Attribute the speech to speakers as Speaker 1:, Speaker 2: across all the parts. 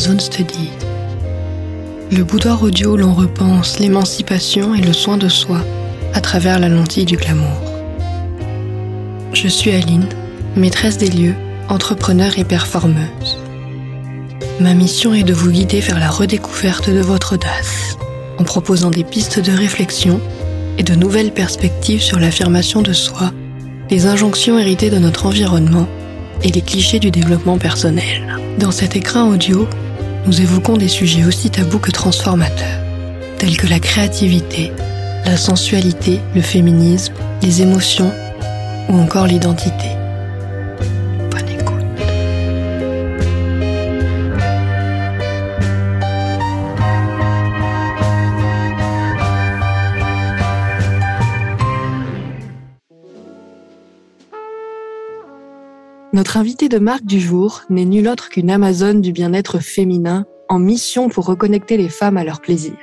Speaker 1: l'Amazon Study. Le boudoir audio l'on repense l'émancipation et le soin de soi à travers la lentille du glamour. Je suis Aline, maîtresse des lieux, entrepreneur et performeuse. Ma mission est de vous guider vers la redécouverte de votre audace, en proposant des pistes de réflexion et de nouvelles perspectives sur l'affirmation de soi, les injonctions héritées de notre environnement et les clichés du développement personnel. Dans cet écran audio, nous évoquons des sujets aussi tabous que transformateurs, tels que la créativité, la sensualité, le féminisme, les émotions ou encore l'identité. Notre invité de marque du jour n'est nul autre qu'une Amazone du bien-être féminin en mission pour reconnecter les femmes à leur plaisir.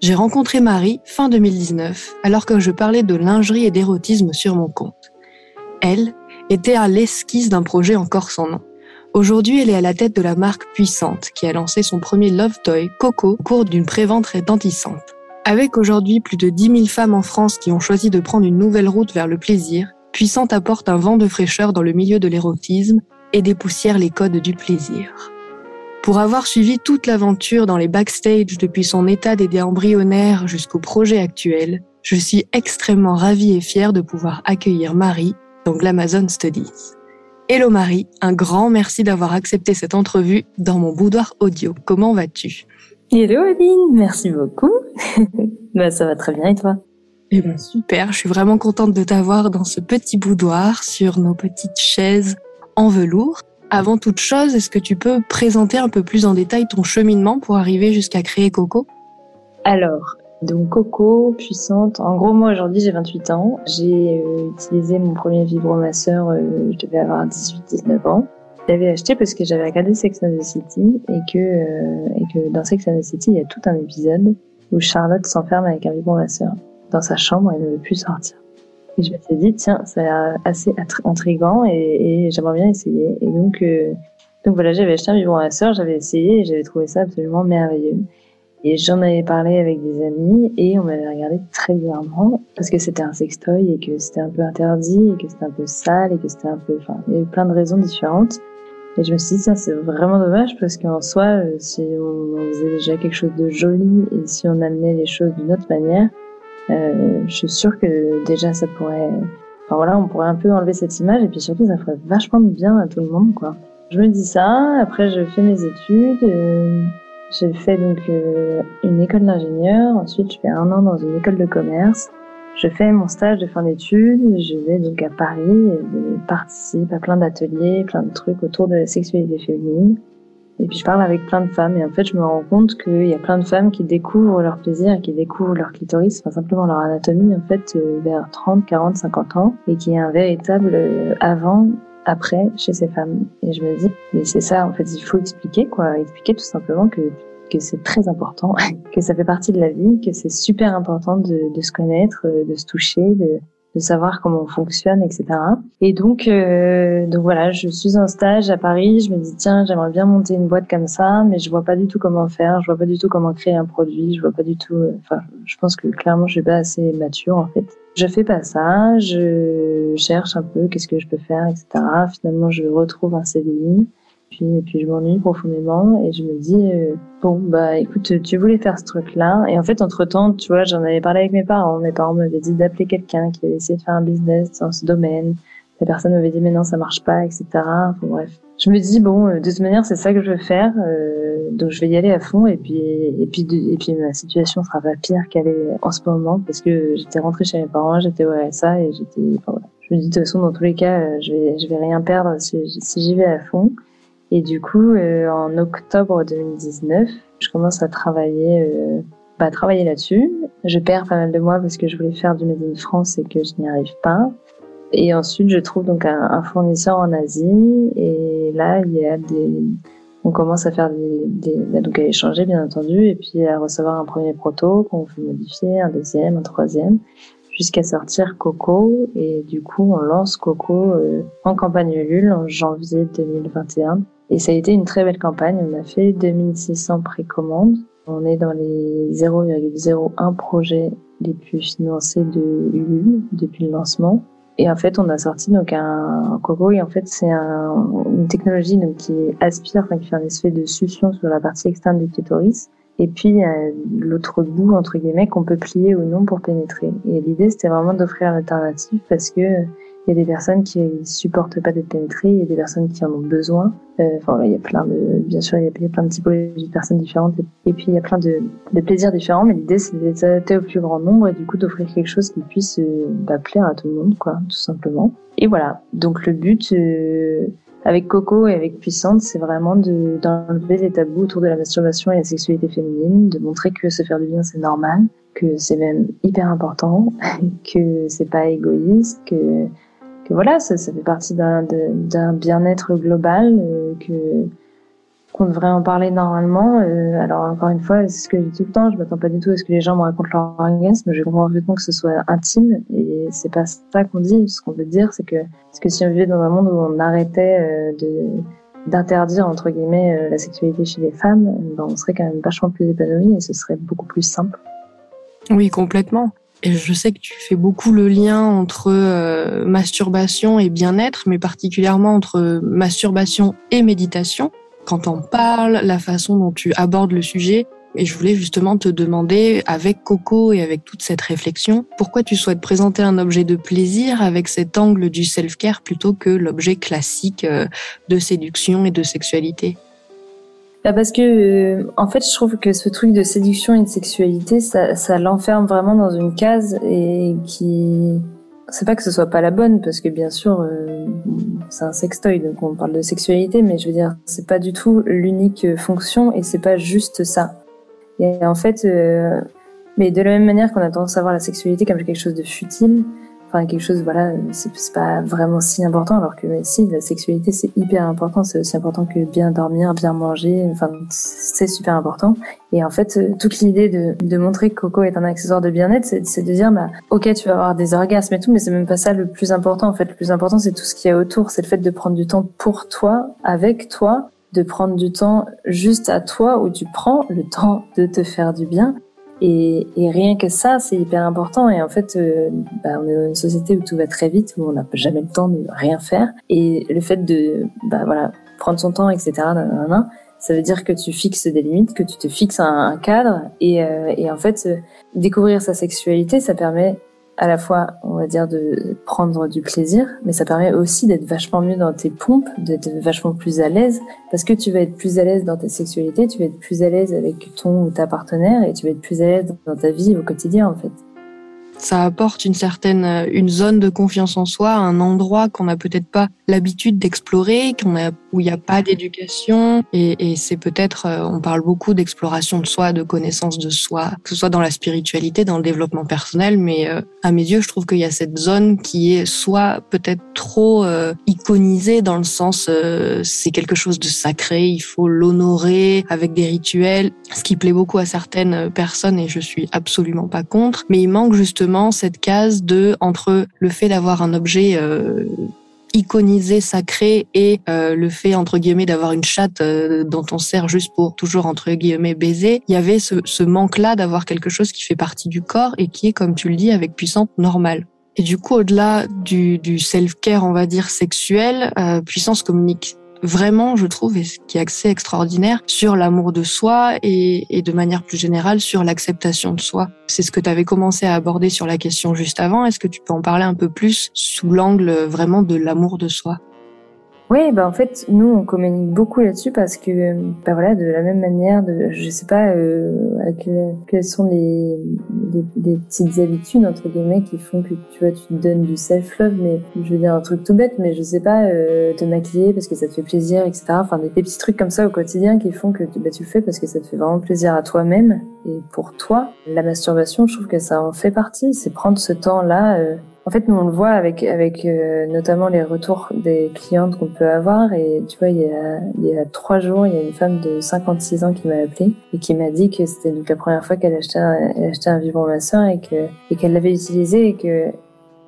Speaker 1: J'ai rencontré Marie fin 2019 alors que je parlais de lingerie et d'érotisme sur mon compte. Elle était à l'esquisse d'un projet encore sans nom. Aujourd'hui, elle est à la tête de la marque Puissante qui a lancé son premier Love Toy, Coco, au cours d'une prévente retentissante. Avec aujourd'hui plus de 10 000 femmes en France qui ont choisi de prendre une nouvelle route vers le plaisir, Puissante apporte un vent de fraîcheur dans le milieu de l'érotisme et dépoussière les codes du plaisir. Pour avoir suivi toute l'aventure dans les backstage depuis son état d'idée embryonnaire jusqu'au projet actuel, je suis extrêmement ravie et fière de pouvoir accueillir Marie dans Glamazon Studies. Hello Marie, un grand merci d'avoir accepté cette entrevue dans mon boudoir audio. Comment vas-tu?
Speaker 2: Hello Aline, merci beaucoup. bah, ça va très bien et toi?
Speaker 1: Eh ben super, je suis vraiment contente de t'avoir dans ce petit boudoir sur nos petites chaises en velours. Avant toute chose, est-ce que tu peux présenter un peu plus en détail ton cheminement pour arriver jusqu'à créer Coco?
Speaker 2: Alors, donc Coco, puissante. En gros, moi aujourd'hui j'ai 28 ans. J'ai euh, utilisé mon premier vibromasseur, euh, je devais avoir 18-19 ans. Je l'avais acheté parce que j'avais regardé Sex and the City et que, euh, et que dans Sex and the City, il y a tout un épisode où Charlotte s'enferme avec un vibromasseur dans sa chambre et ne veut plus sortir. Et je me suis dit, tiens, a l'air assez intrigant et, j'aimerais bien essayer. Et donc, euh, donc voilà, j'avais acheté un vibromasseur, j'avais essayé et j'avais trouvé ça absolument merveilleux. Et j'en avais parlé avec des amis et on m'avait regardé très bizarrement parce que c'était un sextoy et que c'était un peu interdit et que c'était un peu sale et que c'était un peu, enfin, il y avait plein de raisons différentes. Et je me suis dit, tiens, c'est vraiment dommage parce qu'en soi, euh, si on faisait déjà quelque chose de joli et si on amenait les choses d'une autre manière, euh, je suis sûre que déjà ça pourrait, enfin voilà, on pourrait un peu enlever cette image et puis surtout ça ferait vachement de bien à tout le monde, quoi. Je me dis ça. Après, je fais mes études. Euh, j'ai fait donc euh, une école d'ingénieur. Ensuite, je fais un an dans une école de commerce. Je fais mon stage de fin d'études. Je vais donc à Paris. Je participe à plein d'ateliers, plein de trucs autour de la sexualité féminine. Et puis je parle avec plein de femmes et en fait je me rends compte qu'il y a plein de femmes qui découvrent leur plaisir, qui découvrent leur clitoris, enfin simplement leur anatomie en fait euh, vers 30, 40, 50 ans et qui est un véritable euh, avant après chez ces femmes. Et je me dis mais c'est ça en fait il faut expliquer quoi, expliquer tout simplement que que c'est très important, que ça fait partie de la vie, que c'est super important de, de se connaître, euh, de se toucher, de, de savoir comment on fonctionne, etc. Et donc, euh, donc voilà, je suis en stage à Paris. Je me dis tiens, j'aimerais bien monter une boîte comme ça, mais je vois pas du tout comment faire. Je vois pas du tout comment créer un produit. Je vois pas du tout. Euh, enfin, je pense que clairement, je suis pas assez mature en fait. Je fais pas ça. Je cherche un peu qu'est-ce que je peux faire, etc. Finalement, je retrouve un CDI. Puis, puis je m'ennuie profondément et je me dis euh, bon bah écoute tu voulais faire ce truc là et en fait entre temps tu vois j'en avais parlé avec mes parents. Mes parents m'avaient dit d'appeler quelqu'un qui avait essayé de faire un business dans ce domaine. La personne m'avait dit mais non ça marche pas etc enfin, bref. Je me dis bon euh, de toute manière c'est ça que je veux faire euh, donc je vais y aller à fond. Et puis et puis et puis ma situation sera pas pire qu'elle est en ce moment parce que j'étais rentrée chez mes parents j'étais au RSA et j'étais enfin, voilà. je me dis de toute façon dans tous les cas je vais je vais rien perdre si, si j'y vais à fond et du coup, euh, en octobre 2019, je commence à travailler, euh, bah, travailler là-dessus. Je perds pas mal de mois parce que je voulais faire du Made in France et que je n'y arrive pas. Et ensuite, je trouve donc un, fournisseur en Asie. Et là, il y a des, on commence à faire des, des, bah, donc à échanger bien entendu, et puis à recevoir un premier proto qu'on fait modifier, un deuxième, un troisième jusqu'à sortir Coco et du coup on lance Coco euh, en campagne Ulule en janvier 2021 Et ça a été une très belle campagne. On a fait 2600 précommandes. On est dans les 0,01 projets les plus financés de Ulule depuis le lancement. Et en fait, on a sorti donc un, coco et en fait c'est un, une technologie qui aspire, enfin qui fait un effet de succion sur la partie externe du clitoris. Et puis l'autre bout entre guillemets qu'on peut plier ou non pour pénétrer. Et l'idée c'était vraiment d'offrir l'alternative parce que il y a des personnes qui supportent pas d'être pénétrées, il y a des personnes qui en ont besoin. Euh, enfin, il y a plein de, bien sûr, il y a plein de typologies de personnes différentes. Et puis, il y a plein de, de plaisirs différents. Mais l'idée, c'est s'adapter au plus grand nombre et du coup d'offrir quelque chose qui puisse euh, bah, plaire à tout le monde, quoi, tout simplement. Et voilà. Donc, le but, euh, avec Coco et avec Puissante, c'est vraiment d'enlever les tabous autour de la masturbation et la sexualité féminine, de montrer que se faire du bien, c'est normal, que c'est même hyper important, que c'est pas égoïste, que que voilà, ça, ça fait partie d'un bien-être global, euh, que qu'on devrait en parler normalement. Euh, alors encore une fois, c'est ce que je dis tout le temps, je m'attends pas du tout à ce que les gens me racontent leur orgasme, je comprends parfaitement que ce soit intime et c'est pas ça qu'on dit. Ce qu'on veut dire, c'est que, que si on vivait dans un monde où on arrêtait euh, de d'interdire entre guillemets la sexualité chez les femmes, ben on serait quand même vachement plus épanoui et ce serait beaucoup plus simple.
Speaker 1: Oui, complètement. Et je sais que tu fais beaucoup le lien entre euh, masturbation et bien-être, mais particulièrement entre masturbation et méditation. Quand on parle, la façon dont tu abordes le sujet, et je voulais justement te demander, avec Coco et avec toute cette réflexion, pourquoi tu souhaites présenter un objet de plaisir avec cet angle du self-care plutôt que l'objet classique euh, de séduction et de sexualité?
Speaker 2: Bah parce que euh, en fait je trouve que ce truc de séduction et de sexualité ça, ça l'enferme vraiment dans une case et qui c'est pas que ce soit pas la bonne parce que bien sûr euh, c'est un sextoy donc on parle de sexualité mais je veux dire c'est pas du tout l'unique fonction et c'est pas juste ça. Et en fait euh, mais de la même manière qu'on a tendance à voir la sexualité comme quelque chose de futile enfin quelque chose voilà c'est pas vraiment si important alors que si la sexualité c'est hyper important c'est aussi important que bien dormir bien manger enfin c'est super important. Et en fait toute l'idée de, de montrer que Coco est un accessoire de bien-être c'est de dire bah ok tu vas avoir des orgasmes et tout mais c'est même pas ça le plus important en fait. Le plus important c'est tout ce qu'il y a autour c'est le fait de prendre du temps pour toi avec toi de prendre du temps juste à toi où tu prends le temps de te faire du bien et, et, rien que ça, c'est hyper important. Et en fait, euh, bah, on est dans une société où tout va très vite, où on n'a jamais le temps de rien faire. Et le fait de, bah voilà, prendre son temps, etc. ça veut dire que tu fixes des limites, que tu te fixes un, cadre. Et, euh, et en fait, euh, découvrir sa sexualité, ça permet à la fois, on va dire, de prendre du plaisir, mais ça permet aussi d'être vachement mieux dans tes pompes, d'être vachement plus à l'aise, parce que tu vas être plus à l'aise dans ta sexualité, tu vas être plus à l'aise avec ton ou ta partenaire, et tu vas être plus à l'aise dans ta vie au quotidien, en fait
Speaker 1: ça apporte une certaine euh, une zone de confiance en soi, un endroit qu'on n'a peut-être pas l'habitude d'explorer, qu'on a où il n'y a pas d'éducation. Et, et c'est peut-être euh, on parle beaucoup d'exploration de soi, de connaissance de soi, que ce soit dans la spiritualité, dans le développement personnel, mais euh, à mes yeux, je trouve qu'il y a cette zone qui est soit peut-être trop iconisée dans le sens c'est quelque chose de sacré, il faut l'honorer avec des rituels, ce qui plaît beaucoup à certaines personnes et je suis absolument pas contre, mais il manque justement cette case de entre le fait d'avoir un objet euh, iconisé, sacré et euh, le fait entre guillemets d'avoir une chatte euh, dont on sert juste pour toujours entre guillemets baiser, il y avait ce, manque-là d'avoir quelque chose qui fait partie du corps et qui est, comme tu le dis, avec puissance normale. Et du coup, au-delà du, self-care, on va dire sexuel, puissance communique vraiment, je trouve, et ce qui est assez extraordinaire, sur l'amour de soi et, et, de manière plus générale sur l'acceptation de soi. C'est ce que tu avais commencé à aborder sur la question juste avant. Est-ce que tu peux en parler un peu plus sous l'angle vraiment de l'amour de soi?
Speaker 2: Oui, bah en fait, nous on communique beaucoup là-dessus parce que, bah voilà, de la même manière, de, je sais pas euh, quelles sont les, les, petites habitudes entre guillemets qui font que tu vois, tu te donnes du self-love, mais je veux dire un truc tout bête, mais je sais pas, euh, te maquiller parce que ça te fait plaisir, etc. Enfin, des, petits trucs comme ça au quotidien qui font que bah, tu le fais parce que ça te fait vraiment plaisir à toi-même et pour toi. La masturbation, je trouve que ça en fait partie, c'est prendre ce temps-là. Euh, en fait, nous on le voit avec avec euh, notamment les retours des clientes qu'on peut avoir. Et tu vois, il y a il y a trois jours, il y a une femme de 56 ans qui m'a appelé et qui m'a dit que c'était donc la première fois qu'elle achetait un, elle achetait un vibromasseur et que et qu'elle l'avait utilisé et que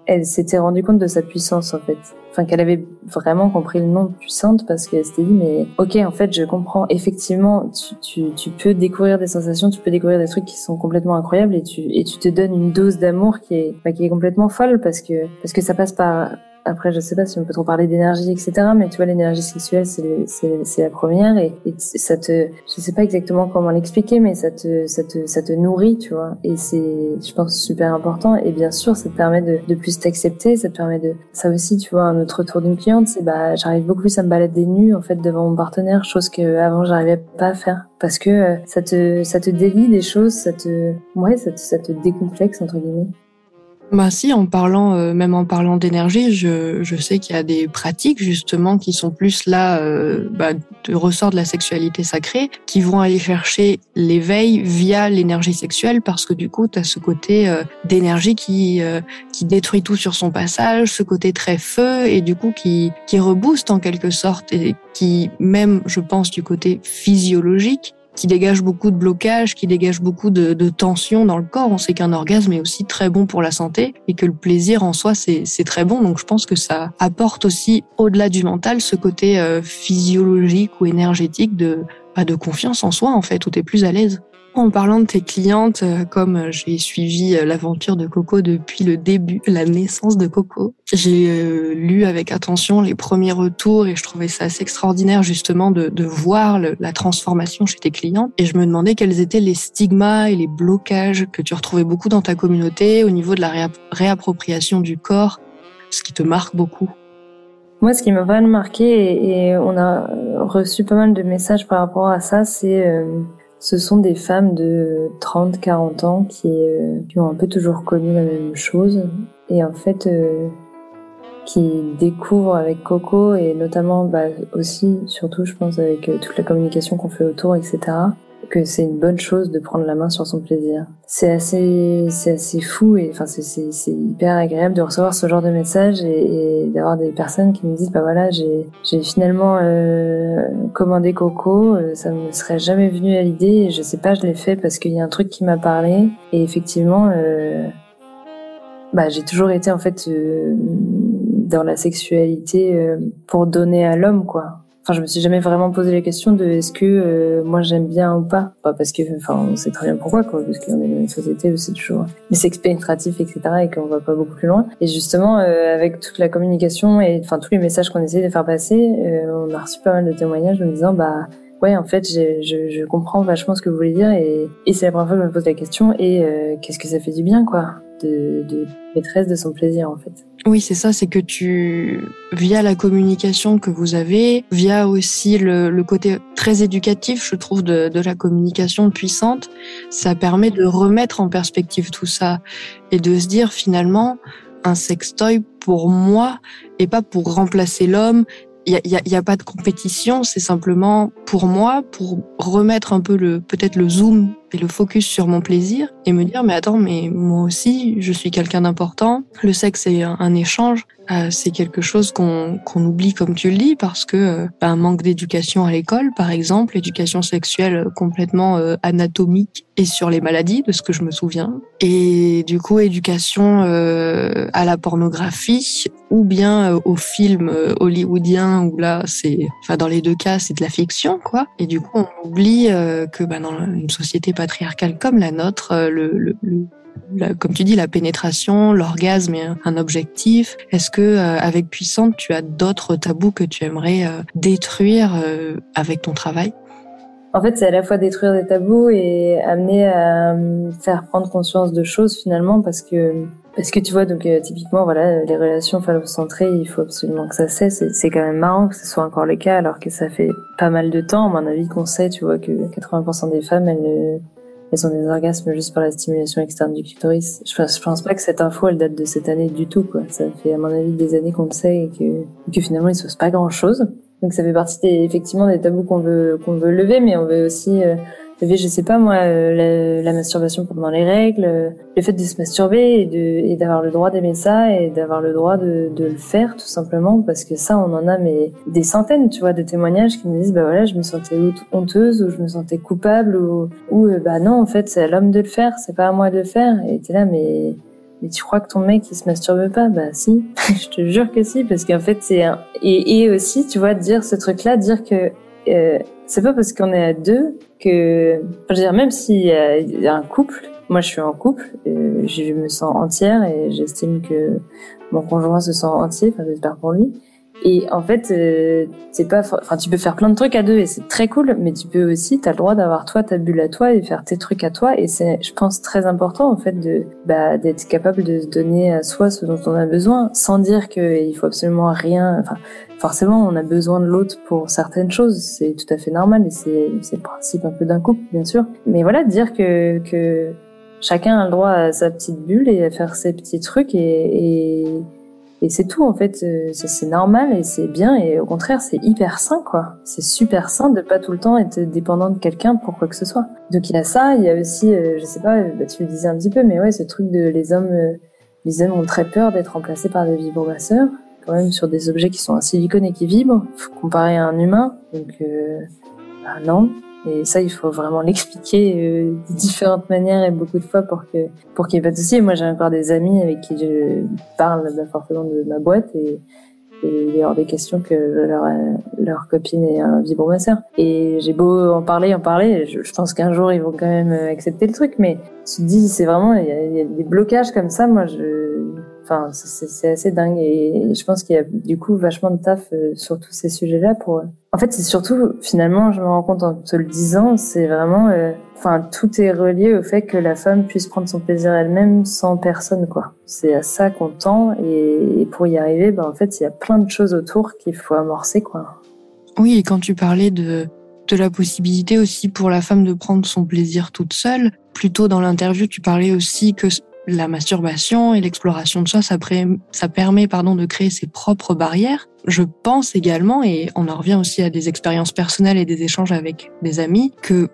Speaker 2: elle s'était rendue compte de sa puissance en fait. Enfin, qu'elle avait vraiment compris le nom puissante parce qu'elle s'était dit, mais ok, en fait, je comprends. Effectivement, tu, tu, tu, peux découvrir des sensations, tu peux découvrir des trucs qui sont complètement incroyables et tu, et tu te donnes une dose d'amour qui est, bah, qui est complètement folle parce que, parce que ça passe par après, je sais pas si on peut trop parler d'énergie, etc. Mais tu vois, l'énergie sexuelle, c'est c'est la première et, ça te, je sais pas exactement comment l'expliquer, mais ça te, ça te, ça te nourrit, tu vois. Et c'est, je pense, super important. Et bien sûr, ça te permet de, de plus t'accepter. Ça te permet de, ça aussi, tu vois, un autre retour d'une cliente, c'est bah, j'arrive beaucoup plus à me balader nue en fait devant mon partenaire, chose que avant j'arrivais pas à faire parce que euh, ça te, ça te délie des choses, ça te, ouais, ça te, ça te décomplexe entre guillemets.
Speaker 1: Bah si, en parlant, euh, même en parlant d'énergie, je, je sais qu'il y a des pratiques justement qui sont plus là, euh, bah, de ressort de la sexualité sacrée, qui vont aller chercher l'éveil via l'énergie sexuelle, parce que du coup, tu as ce côté euh, d'énergie qui qui détruit tout sur son passage, ce côté très feu, et du coup qui qui rebooste en quelque sorte, et qui même, je pense, du côté physiologique, qui dégage beaucoup de blocage, qui dégage beaucoup de, de tension dans le corps. On sait qu'un orgasme est aussi très bon pour la santé et que le plaisir en soi, c'est très bon. Donc je pense que ça apporte aussi, au-delà du mental, ce côté euh, physiologique ou énergétique de, bah, de confiance en soi, en fait, où tu es plus à l'aise. En parlant de tes clientes, euh, comme euh, j'ai suivi euh, l'aventure de Coco depuis le début, la naissance de Coco, j'ai lu avec attention les premiers retours et je trouvais ça assez extraordinaire justement de, de voir la transformation chez tes clients. Et je me demandais quels étaient les stigmas et les blocages que tu retrouvais beaucoup dans ta communauté au niveau de la réappropriation du corps, ce qui te marque beaucoup.
Speaker 2: Moi, ce qui m'a vraiment marqué, et on a reçu pas mal de messages par rapport à ça, c'est ce sont des femmes de 30, 40 ans qui, euh, qui, ont un peu toujours connu la même chose et en fait euh, qui découvrent avec Coco et notamment bah, aussi, surtout je pense avec euh, toute la communication qu'on fait autour, etc que c'est une bonne chose de prendre la main sur son plaisir. C'est assez, c'est assez fou et enfin c'est, c'est, hyper agréable de recevoir ce genre de message et, et d'avoir des personnes qui me disent bah voilà j'ai, j'ai finalement euh, commandé Coco, euh, ça me serait jamais venu à l'idée je sais pas je l'ai fait parce qu'il y a un truc qui m'a parlé et effectivement euh, bah j'ai toujours été en fait euh, dans la sexualité euh, pour donner à l'homme quoi Enfin, je me suis jamais vraiment posé la question de est-ce que euh, moi j'aime bien ou pas. Pas parce que, enfin, on sait très bien pourquoi, quoi, parce qu'on est dans une société où c'est toujours des sexe pénétratif, etc., et qu'on va pas beaucoup plus loin. Et justement, euh, avec toute la communication et enfin tous les messages qu'on essaie de faire passer, euh, on a reçu pas mal de témoignages en disant bah ouais, en fait, je, je, comprends vachement ce que vous voulez dire et, et c'est la première fois que je me pose la question et qu'est-ce que ça fait du bien, quoi, de, de maîtresse de son plaisir, en fait.
Speaker 1: Oui, c'est ça, c'est que tu, via la communication que vous avez, via aussi le, le côté très éducatif, je trouve, de, de, la communication puissante, ça permet de remettre en perspective tout ça et de se dire finalement, un sextoy pour moi et pas pour remplacer l'homme. Il y a, a, a, pas de compétition, c'est simplement pour moi, pour remettre un peu le peut-être le zoom le focus sur mon plaisir et me dire mais attends mais moi aussi je suis quelqu'un d'important. Le sexe est un, échange. Euh, c'est quelque chose qu'on qu'on oublie comme tu le dis parce que euh, bah, un manque d'éducation à l'école par exemple, éducation sexuelle complètement euh, anatomique et sur les maladies de ce que je me souviens et du coup éducation à la pornographie ou bien au film hollywoodien où là c'est enfin dans les deux cas c'est de la fiction quoi et du coup on oublie que bah, dans une société patriarcale comme la nôtre, euh, le, comme tu dis, la pénétration, l'orgasme est un objectif. Est-ce que euh, avec Puissante, tu as d'autres tabous que tu aimerais euh, détruire avec ton travail?
Speaker 2: En fait, c'est à la fois détruire des tabous et amener à faire prendre conscience de choses finalement, parce que parce que tu vois, donc typiquement, voilà, les relations phallocentrées, il faut absolument que ça cesse. C'est quand même marrant que ce soit encore le cas, alors que ça fait pas mal de temps, à mon avis, qu'on sait, tu vois, que 80% des femmes, elles, elles ont des orgasmes juste par la stimulation externe du clitoris. Je je pense pas que cette info, elle date de cette année du tout, quoi. Ça fait, à mon avis, des années qu'on le sait et que, que finalement, il se passe pas grand chose. Donc ça fait partie des, effectivement des tabous qu'on veut, qu'on veut lever, mais on veut aussi, euh, je sais pas moi, euh, la, masturbation pendant les règles, euh, le fait de se masturber et d'avoir le droit d'aimer ça et d'avoir le droit de, de le faire tout simplement parce que ça on en a mais des centaines, tu vois, de témoignages qui me disent bah voilà je me sentais honteuse ou je me sentais coupable ou ou euh, bah non en fait c'est à l'homme de le faire, c'est pas à moi de le faire. Et t'es là mais mais tu crois que ton mec il se masturbe pas? Bah si, je te jure que si, parce qu'en fait c'est un... et, et aussi tu vois dire ce truc-là, dire que euh, c'est pas parce qu'on est à deux que, je veux dire même s'il y, y, a un couple, moi je suis en couple, euh, je me sens entière et j'estime que mon conjoint se sent entier, enfin j'espère pour lui. Et en fait, euh, c'est pas, enfin, tu peux faire plein de trucs à deux et c'est très cool, mais tu peux aussi, t'as le droit d'avoir toi ta bulle à toi et faire tes trucs à toi. Et c'est, je pense, très important en fait de, bah, d'être capable de se donner à soi ce dont on a besoin, sans dire qu'il faut absolument rien. Enfin, forcément, on a besoin de l'autre pour certaines choses, c'est tout à fait normal et c'est, c'est le principe un peu d'un couple, bien sûr. Mais voilà, dire que que chacun a le droit à sa petite bulle et à faire ses petits trucs et, et et c'est tout, en fait. Euh, c'est normal et c'est bien. Et au contraire, c'est hyper sain, quoi. C'est super sain de pas tout le temps être dépendant de quelqu'un pour quoi que ce soit. Donc il y a ça. Il y a aussi, euh, je sais pas, bah, tu le disais un petit peu, mais ouais, ce truc de les hommes, euh, les hommes ont très peur d'être remplacés par des vibromasseurs. Quand même sur des objets qui sont en silicone et qui vibrent, comparé à un humain. Donc, bah non. Et ça, il faut vraiment l'expliquer euh, de différentes manières et beaucoup de fois pour que pour qu'il n'y ait pas de souci. Moi, j'ai encore des amis avec qui je parle bah, forcément de ma boîte et, et il est hors des questions que leur, leur copine ait un vibromasseur. Et j'ai beau en parler, en parler, je, je pense qu'un jour ils vont quand même accepter le truc, mais tu te dis, c'est vraiment, il y, a, y a des blocages comme ça, moi je Enfin, c'est assez dingue et je pense qu'il y a du coup vachement de taf euh, sur tous ces sujets-là pour. En fait, c'est surtout finalement, je me rends compte en te le disant, c'est vraiment, euh, enfin, tout est relié au fait que la femme puisse prendre son plaisir elle-même sans personne, quoi. C'est à ça qu'on tend et, pour y arriver, ben en fait, il y a plein de choses autour qu'il faut amorcer, quoi.
Speaker 1: Oui, et quand tu parlais de de la possibilité aussi pour la femme de prendre son plaisir toute seule. Plus tôt dans l'interview, tu parlais aussi que la masturbation et l'exploration de ça, ça permet pardon, de créer ses propres barrières. Je pense également, et on en revient aussi à des expériences personnelles et des échanges avec des amis, que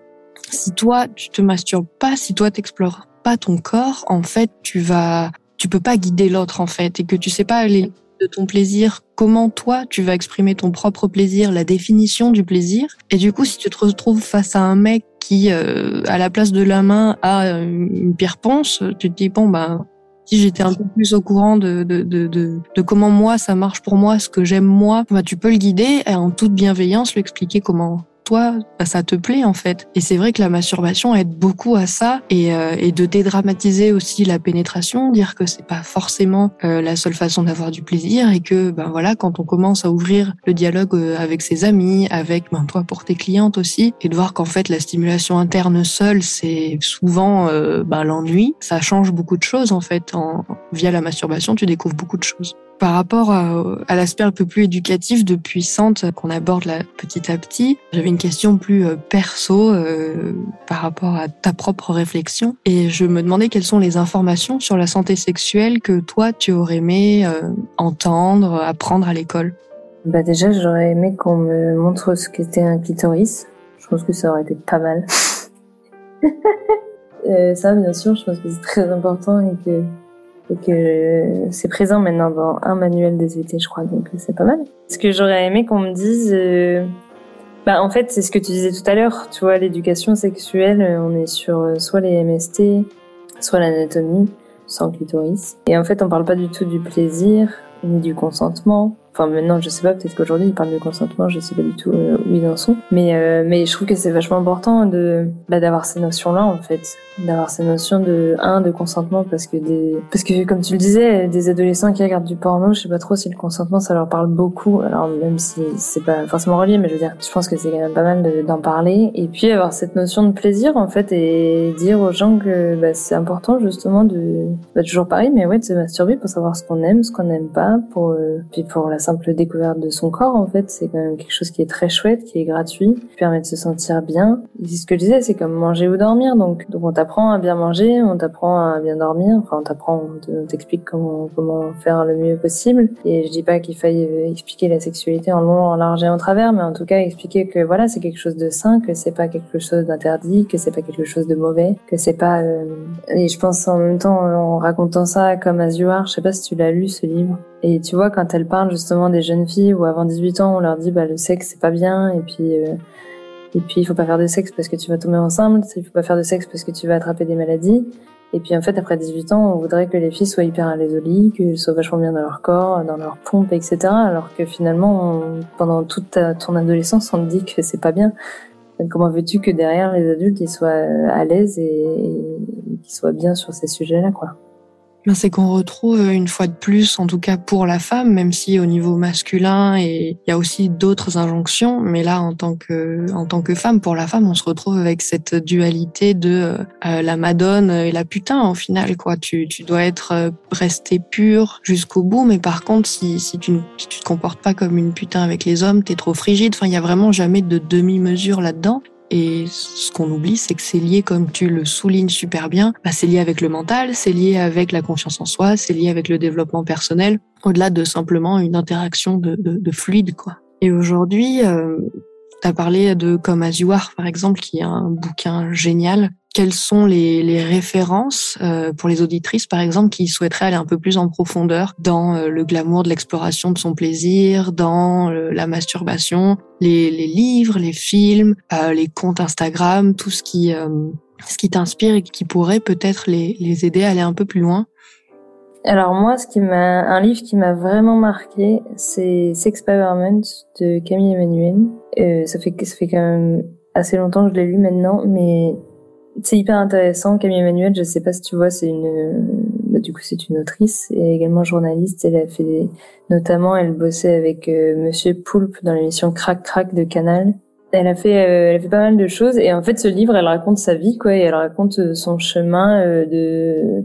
Speaker 1: si toi, tu te masturbes pas, si toi, t'explores pas ton corps, en fait, tu vas, tu peux pas guider l'autre, en fait, et que tu sais pas aller de ton plaisir, comment toi tu vas exprimer ton propre plaisir, la définition du plaisir? Et du coup, si tu te retrouves face à un mec qui, euh, à la place de la main, a une pierre ponce, tu te dis bon ben si j'étais un peu plus au courant de, de, de, de, de comment moi ça marche pour moi, ce que j'aime moi, bah, tu peux le guider et en toute bienveillance lui expliquer comment toi, bah, ça te plaît en fait. Et c'est vrai que la masturbation aide beaucoup à ça et, euh, et de dédramatiser aussi la pénétration, dire que c'est pas forcément euh, la seule façon d'avoir du plaisir et que ben voilà, quand on commence à ouvrir le dialogue euh, avec ses amis, avec ben toi pour tes clientes aussi, et de voir qu'en fait la stimulation interne seule c'est souvent ben, l'ennui, ça change beaucoup de choses en fait. En, via la masturbation, tu découvres beaucoup de choses par rapport à, à l'aspect un peu plus éducatif de puissante qu'on aborde là petit à petit, j'avais une question plus euh, perso euh, par rapport à ta propre réflexion et je me demandais quelles sont les informations sur la santé sexuelle que toi tu aurais aimé euh, entendre, apprendre à l'école.
Speaker 2: Bah déjà j'aurais aimé qu'on me montre ce qu'était un clitoris. Je pense que ça aurait été pas mal. euh, ça bien sûr, je pense que c'est très important et que et que c'est présent maintenant dans un manuel des ET, je crois, donc c'est pas mal. Ce que j'aurais aimé qu'on me dise, euh, bah en fait c'est ce que tu disais tout à l'heure, tu vois, l'éducation sexuelle, on est sur euh, soit les MST, soit l'anatomie, sans clitoris, et en fait on parle pas du tout du plaisir ni du consentement. Enfin maintenant je sais pas, peut-être qu'aujourd'hui ils parlent de consentement, je sais pas du tout euh, où ils en sont, mais euh, mais je trouve que c'est vachement important de bah, d'avoir ces notions là en fait. D'avoir ces notions de un de consentement parce que des parce que comme tu le disais des adolescents qui regardent du porno je sais pas trop si le consentement ça leur parle beaucoup. Alors même si c'est pas forcément relié mais je veux dire je pense que c'est quand même pas mal d'en parler. Et puis avoir cette notion de plaisir en fait et dire aux gens que bah, c'est important justement de bah, toujours pareil mais ouais de se masturber pour savoir ce qu'on aime ce qu'on n'aime pas pour euh, puis pour la simple découverte de son corps en fait c'est quand même quelque chose qui est très chouette qui est gratuit qui permet de se sentir bien et ce que je disais c'est comme manger ou dormir donc donc on t'apprend à bien manger, on t'apprend à bien dormir, enfin on t'apprend, on t'explique comment comment faire le mieux possible. Et je dis pas qu'il faille expliquer la sexualité en long, en large et en travers, mais en tout cas expliquer que voilà c'est quelque chose de sain, que c'est pas quelque chose d'interdit, que c'est pas quelque chose de mauvais, que c'est pas. Euh... Et je pense en même temps en racontant ça comme Are, je sais pas si tu l'as lu ce livre. Et tu vois quand elle parle justement des jeunes filles où avant 18 ans on leur dit bah le sexe c'est pas bien et puis euh, et puis, il faut pas faire de sexe parce que tu vas tomber ensemble. Il faut pas faire de sexe parce que tu vas attraper des maladies. Et puis en fait, après 18 ans, on voudrait que les filles soient hyper à lit, qu'elles soient vachement bien dans leur corps, dans leur pompe, etc. Alors que finalement, pendant toute ton adolescence, on te dit que c'est pas bien. Comment veux-tu que derrière les adultes, ils soient à l'aise et, et qu'ils soient bien sur ces sujets-là, quoi?
Speaker 1: C'est qu'on retrouve une fois de plus, en tout cas pour la femme, même si au niveau masculin et il y a aussi d'autres injonctions, mais là en tant que en tant que femme, pour la femme, on se retrouve avec cette dualité de euh, la madone et la putain au final quoi. Tu tu dois être euh, resté pur jusqu'au bout, mais par contre si si tu si tu te comportes pas comme une putain avec les hommes, t'es trop frigide. Enfin il y a vraiment jamais de demi-mesure là-dedans. Et ce qu'on oublie, c'est que c'est lié, comme tu le soulignes super bien, bah c'est lié avec le mental, c'est lié avec la confiance en soi, c'est lié avec le développement personnel, au-delà de simplement une interaction de, de, de fluide, quoi. Et aujourd'hui, euh, tu as parlé de Comme As You Are, par exemple, qui est un bouquin génial quelles sont les, les références euh, pour les auditrices, par exemple, qui souhaiteraient aller un peu plus en profondeur dans euh, le glamour de l'exploration de son plaisir, dans euh, la masturbation, les, les, livres, les films, les comptes Instagram, tout ce qui, ce qui t'inspire et qui pourrait peut-être les, les aider à aller un peu plus loin?
Speaker 2: Alors moi, ce qui un livre qui m'a vraiment marqué, c'est Sexperiment de Camille Emmanuel. Euh, ça fait ça fait quand même assez longtemps que je l'ai lu maintenant, mais c'est hyper intéressant. Camille Emmanuel, je sais pas si tu vois, c'est une, bah, du coup, c'est une autrice et également journaliste. Elle a fait, notamment, elle bossait avec euh, Monsieur Poulpe dans l'émission Crac Crac de Canal. Elle a fait, euh, elle a fait pas mal de choses et en fait, ce livre, elle raconte sa vie, quoi, et elle raconte euh, son chemin de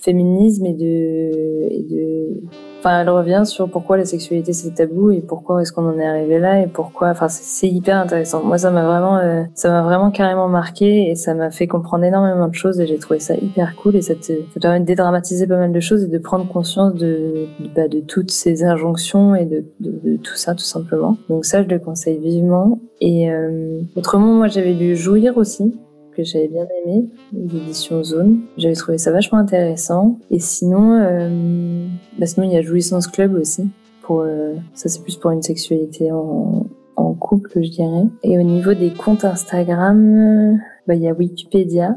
Speaker 2: féminisme et de, et de Enfin, elle revient sur pourquoi la sexualité c'est tabou et pourquoi est-ce qu'on en est arrivé là et pourquoi. Enfin, c'est hyper intéressant. Moi, ça m'a vraiment, euh, ça m'a vraiment carrément marqué et ça m'a fait comprendre énormément de choses et j'ai trouvé ça hyper cool et ça te, ça permet de dédramatiser pas mal de choses et de prendre conscience de, bah, de toutes ces injonctions et de, de, tout ça tout simplement. Donc ça, je le conseille vivement. Et euh, autrement, moi, j'avais lu Jouir aussi que j'avais bien aimé, l'édition Zone. J'avais trouvé ça vachement intéressant. Et sinon, euh, bah sinon il y a Jouissance Club aussi. Pour euh, ça, c'est plus pour une sexualité en, en couple, je dirais. Et au niveau des comptes Instagram, bah il y a Wikipédia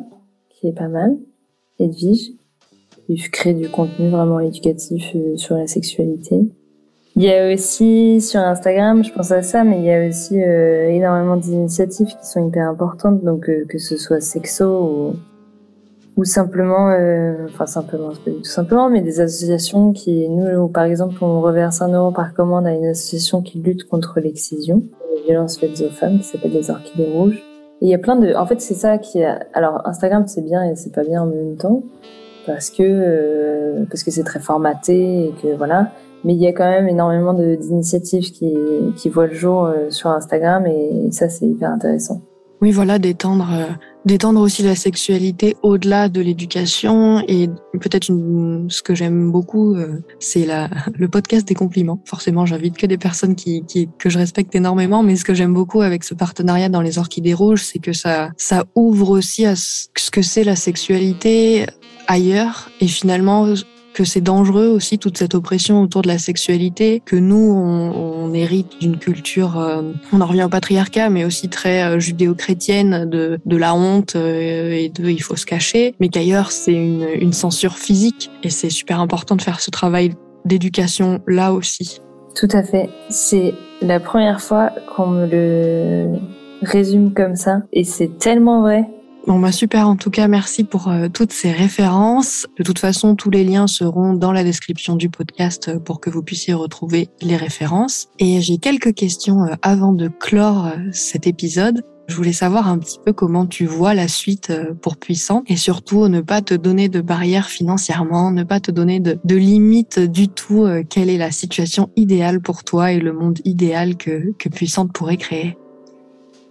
Speaker 2: qui est pas mal, Edwige qui crée du contenu vraiment éducatif euh, sur la sexualité. Il y a aussi sur Instagram, je pense à ça, mais il y a aussi euh, énormément d'initiatives qui sont hyper importantes, donc euh, que ce soit sexo ou, ou simplement, euh, enfin simplement, tout simplement, mais des associations qui, nous, par exemple, on reverse un euro par commande à une association qui lutte contre l'excision, les violences faites aux femmes, qui s'appelle les Orchidées Rouges. Et il y a plein de, en fait, c'est ça qui, alors Instagram c'est bien et c'est pas bien en même temps, parce que parce que c'est très formaté et que voilà mais il y a quand même énormément d'initiatives qui, qui voient le jour euh, sur Instagram et ça c'est hyper intéressant.
Speaker 1: Oui, voilà, d'étendre, euh, d'étendre aussi la sexualité au-delà de l'éducation et peut-être ce que j'aime beaucoup, euh, c'est la, le podcast des compliments. Forcément, j'invite que des personnes qui, qui, que je respecte énormément, mais ce que j'aime beaucoup avec ce partenariat dans les Orchidées Rouges, c'est que ça, ça ouvre aussi à ce que c'est la sexualité ailleurs et finalement que c'est dangereux aussi toute cette oppression autour de la sexualité, que nous on, on hérite d'une culture, euh, on en revient au patriarcat, mais aussi très euh, judéo-chrétienne de, de la honte euh, et de il faut se cacher, mais qu'ailleurs c'est une, une censure physique et c'est super important de faire ce travail d'éducation là aussi.
Speaker 2: Tout à fait. C'est la première fois qu'on me le résume comme ça et c'est tellement vrai.
Speaker 1: Bon bah super en tout cas merci pour euh, toutes ces références. De toute façon tous les liens seront dans la description du podcast euh, pour que vous puissiez retrouver les références. Et j'ai quelques questions euh, avant de clore cet épisode. Je voulais savoir un petit peu comment tu vois la suite pour Puissant et surtout ne pas te donner de barrières financièrement, ne pas te donner de, de limites du tout. Quelle est la situation idéale pour toi et le monde idéal que, que Puissante pourrait créer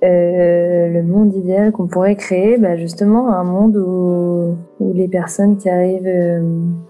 Speaker 2: euh, le monde idéal qu'on pourrait créer, bah justement un monde où, où les personnes qui arrivent, euh,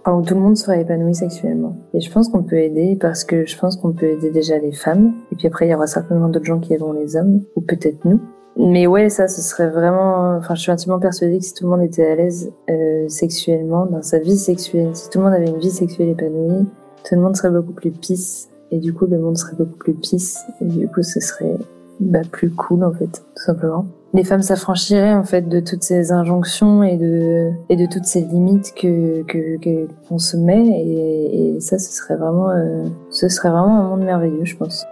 Speaker 2: enfin où tout le monde serait épanoui sexuellement. Et je pense qu'on peut aider parce que je pense qu'on peut aider déjà les femmes. Et puis après il y aura certainement d'autres gens qui aideront les hommes ou peut-être nous. Mais ouais, ça, ce serait vraiment. Enfin, je suis intimement persuadée que si tout le monde était à l'aise euh, sexuellement dans sa vie sexuelle, si tout le monde avait une vie sexuelle épanouie, tout le monde serait beaucoup plus pisse. Et du coup, le monde serait beaucoup plus pisse. Et du coup, ce serait bah, plus cool en fait, tout simplement. les femmes s'affranchiraient en fait de toutes ces injonctions et de et de toutes ces limites que que qu'on se met et, et, ça ce serait vraiment euh, ce serait vraiment un monde merveilleux je pense.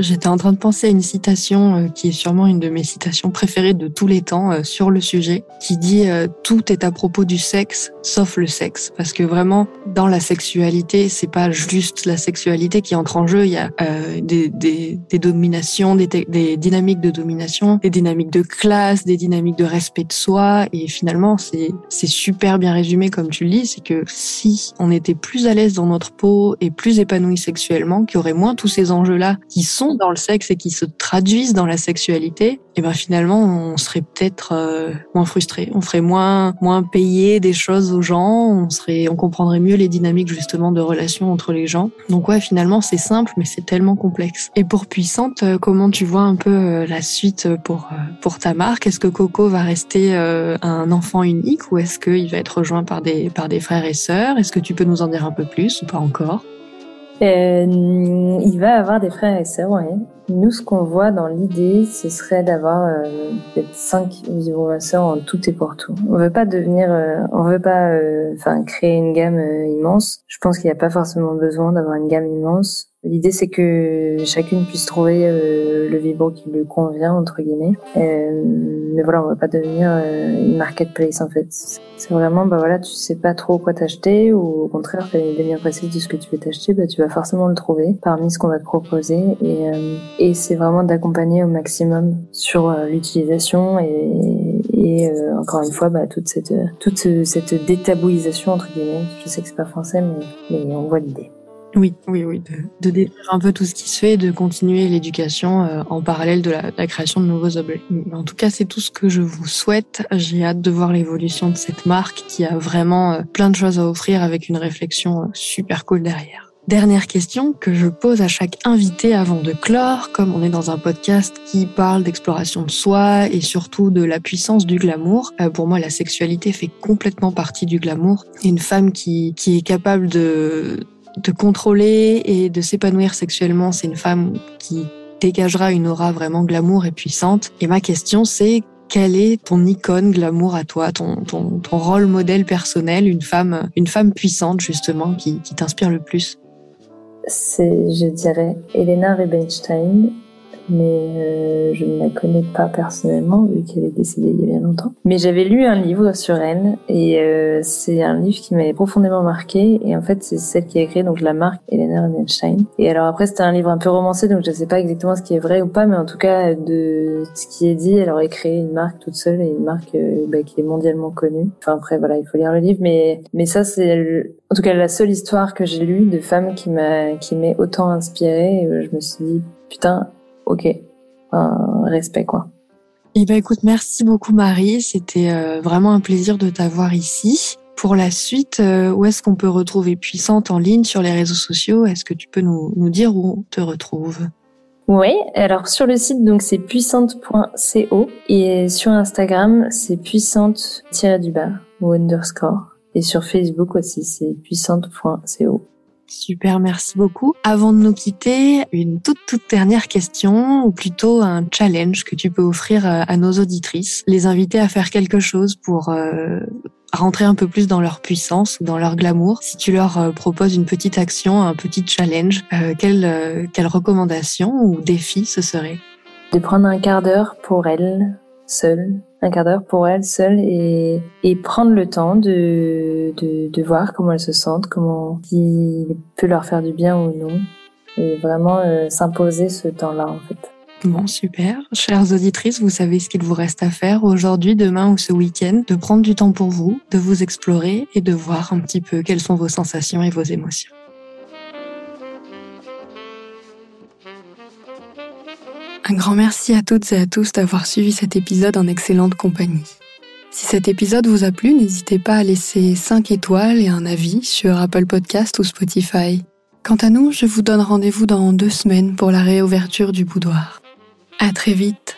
Speaker 1: J'étais en train de penser à une citation euh, qui est sûrement une de mes citations préférées de tous les temps euh, sur le sujet, qui dit euh, tout est à propos du sexe, sauf le sexe, parce que vraiment dans la sexualité, c'est pas juste la sexualité qui entre en jeu. Il y a des, des, des, dominations, des, des, dynamiques de domination, des dynamiques de classe, des dynamiques de respect de soi, et finalement c'est c'est super bien résumé comme tu le dis, c'est que si on était plus à l'aise dans notre peau et plus épanoui sexuellement, qu'il y aurait moins tous ces enjeux là qui sont dans le sexe et qui se traduisent dans la sexualité, et ben finalement on serait peut-être euh, moins frustré, on ferait moins moins payer des choses aux gens, on serait on comprendrait mieux les dynamiques justement de relations entre les gens. Donc ouais, finalement c'est simple mais c'est tellement complexe. Et pour puissante, euh, comment tu vois un peu euh, la suite pour pour ta marque? Est-ce que Coco va rester un enfant unique ou est-ce qu'il va être rejoint par des par des frères et sœurs? Est-ce que tu peux nous en dire un peu plus ou pas encore?
Speaker 2: euh, il va avoir des frères et sœurs, ouais. Nous, ce qu'on voit dans l'idée, ce serait d'avoir euh, peut-être cinq sœurs en tout et pour tout. On veut pas devenir, euh, on veut pas, euh, enfin, créer une gamme immense. Je pense qu'il n'y a pas forcément besoin d'avoir une gamme immense. L'idée, c'est que chacune puisse trouver euh, le vibro qui lui convient, entre guillemets. Euh, mais voilà, on va pas devenir euh, une marketplace, en fait. C'est vraiment, bah voilà, tu sais pas trop quoi t'acheter, ou au contraire, tu as une idée bien précise de ce que tu veux t'acheter, bah tu vas forcément le trouver parmi ce qu'on va te proposer. Et, et c'est vraiment d'accompagner au maximum sur l'utilisation et, et encore une fois, bah, toute cette, toute cette détabouisation, entre guillemets. Je sais que c'est pas français, mais, mais on voit l'idée.
Speaker 1: Oui, oui, oui, de, de détruire un peu tout ce qui se fait et de continuer l'éducation euh, en parallèle de la, création de nouveaux objets. En tout cas, c'est tout ce que je vous souhaite. J'ai hâte de voir l'évolution de cette marque qui a vraiment euh, plein de choses à offrir avec une réflexion euh, super cool derrière. Dernière question que je pose à chaque invité avant de clore, comme on est dans un podcast qui parle d'exploration de soi et surtout de la puissance du glamour. pour moi, la sexualité fait complètement partie du glamour. Une femme qui, qui est capable de de contrôler et de s'épanouir sexuellement, c'est une femme qui dégagera une aura vraiment glamour et puissante. Et ma question, c'est quelle est ton icône glamour à toi, ton, ton, ton rôle modèle personnel, une femme, une femme puissante justement qui, qui t'inspire le plus?
Speaker 2: C'est, je dirais, Elena Rubinstein mais euh, je ne la connais pas personnellement vu qu'elle est décédée il y a bien longtemps. Mais j'avais lu un livre sur elle et euh, c'est un livre qui m'avait profondément marqué et en fait c'est celle qui a écrit donc la marque Elena Rubinstein. Et alors après c'était un livre un peu romancé donc je ne sais pas exactement ce qui est vrai ou pas mais en tout cas de ce qui est dit elle aurait créé une marque toute seule et une marque euh, bah, qui est mondialement connue. Enfin après voilà il faut lire le livre mais mais ça c'est en tout cas la seule histoire que j'ai lue de femme qui m'a qui m'est autant inspirée. Je me suis dit putain ok, respect quoi.
Speaker 1: Eh ben écoute, merci beaucoup Marie, c'était euh, vraiment un plaisir de t'avoir ici. Pour la suite, euh, où est-ce qu'on peut retrouver Puissante en ligne sur les réseaux sociaux? Est-ce que tu peux nous, nous dire où on te retrouve?
Speaker 2: Oui, alors sur le site donc c'est puissante.co et sur Instagram c'est puissante-du-bas ou underscore et sur Facebook aussi c'est puissante.co.
Speaker 1: Super, merci beaucoup. Avant de nous quitter, une toute toute dernière question, ou plutôt un challenge que tu peux offrir euh, à nos auditrices, les inviter à faire quelque chose pour euh, rentrer un peu plus dans leur puissance, dans leur glamour. Si tu leur euh, proposes une petite action, un petit challenge, quelle, quelle recommandation ou défi ce serait?
Speaker 2: De prendre un quart d'heure pour elles, seule, un quart d'heure pour elle seule et, et prendre le temps de, de, de voir comment elles se sentent, comment il peut leur faire du bien ou non et vraiment euh, s'imposer ce temps-là en fait.
Speaker 1: Bon, super. Chères auditrices, vous savez ce qu'il vous reste à faire aujourd'hui, demain ou ce week-end, de prendre du temps pour vous, de vous explorer et de voir un petit peu quelles sont vos sensations et vos émotions. Un grand merci à toutes et à tous d'avoir suivi cet épisode en excellente compagnie. Si cet épisode vous a plu, n'hésitez pas à laisser 5 étoiles et un avis sur Apple Podcast ou Spotify. Quant à nous, je vous donne rendez-vous dans deux semaines pour la réouverture du boudoir. À très vite.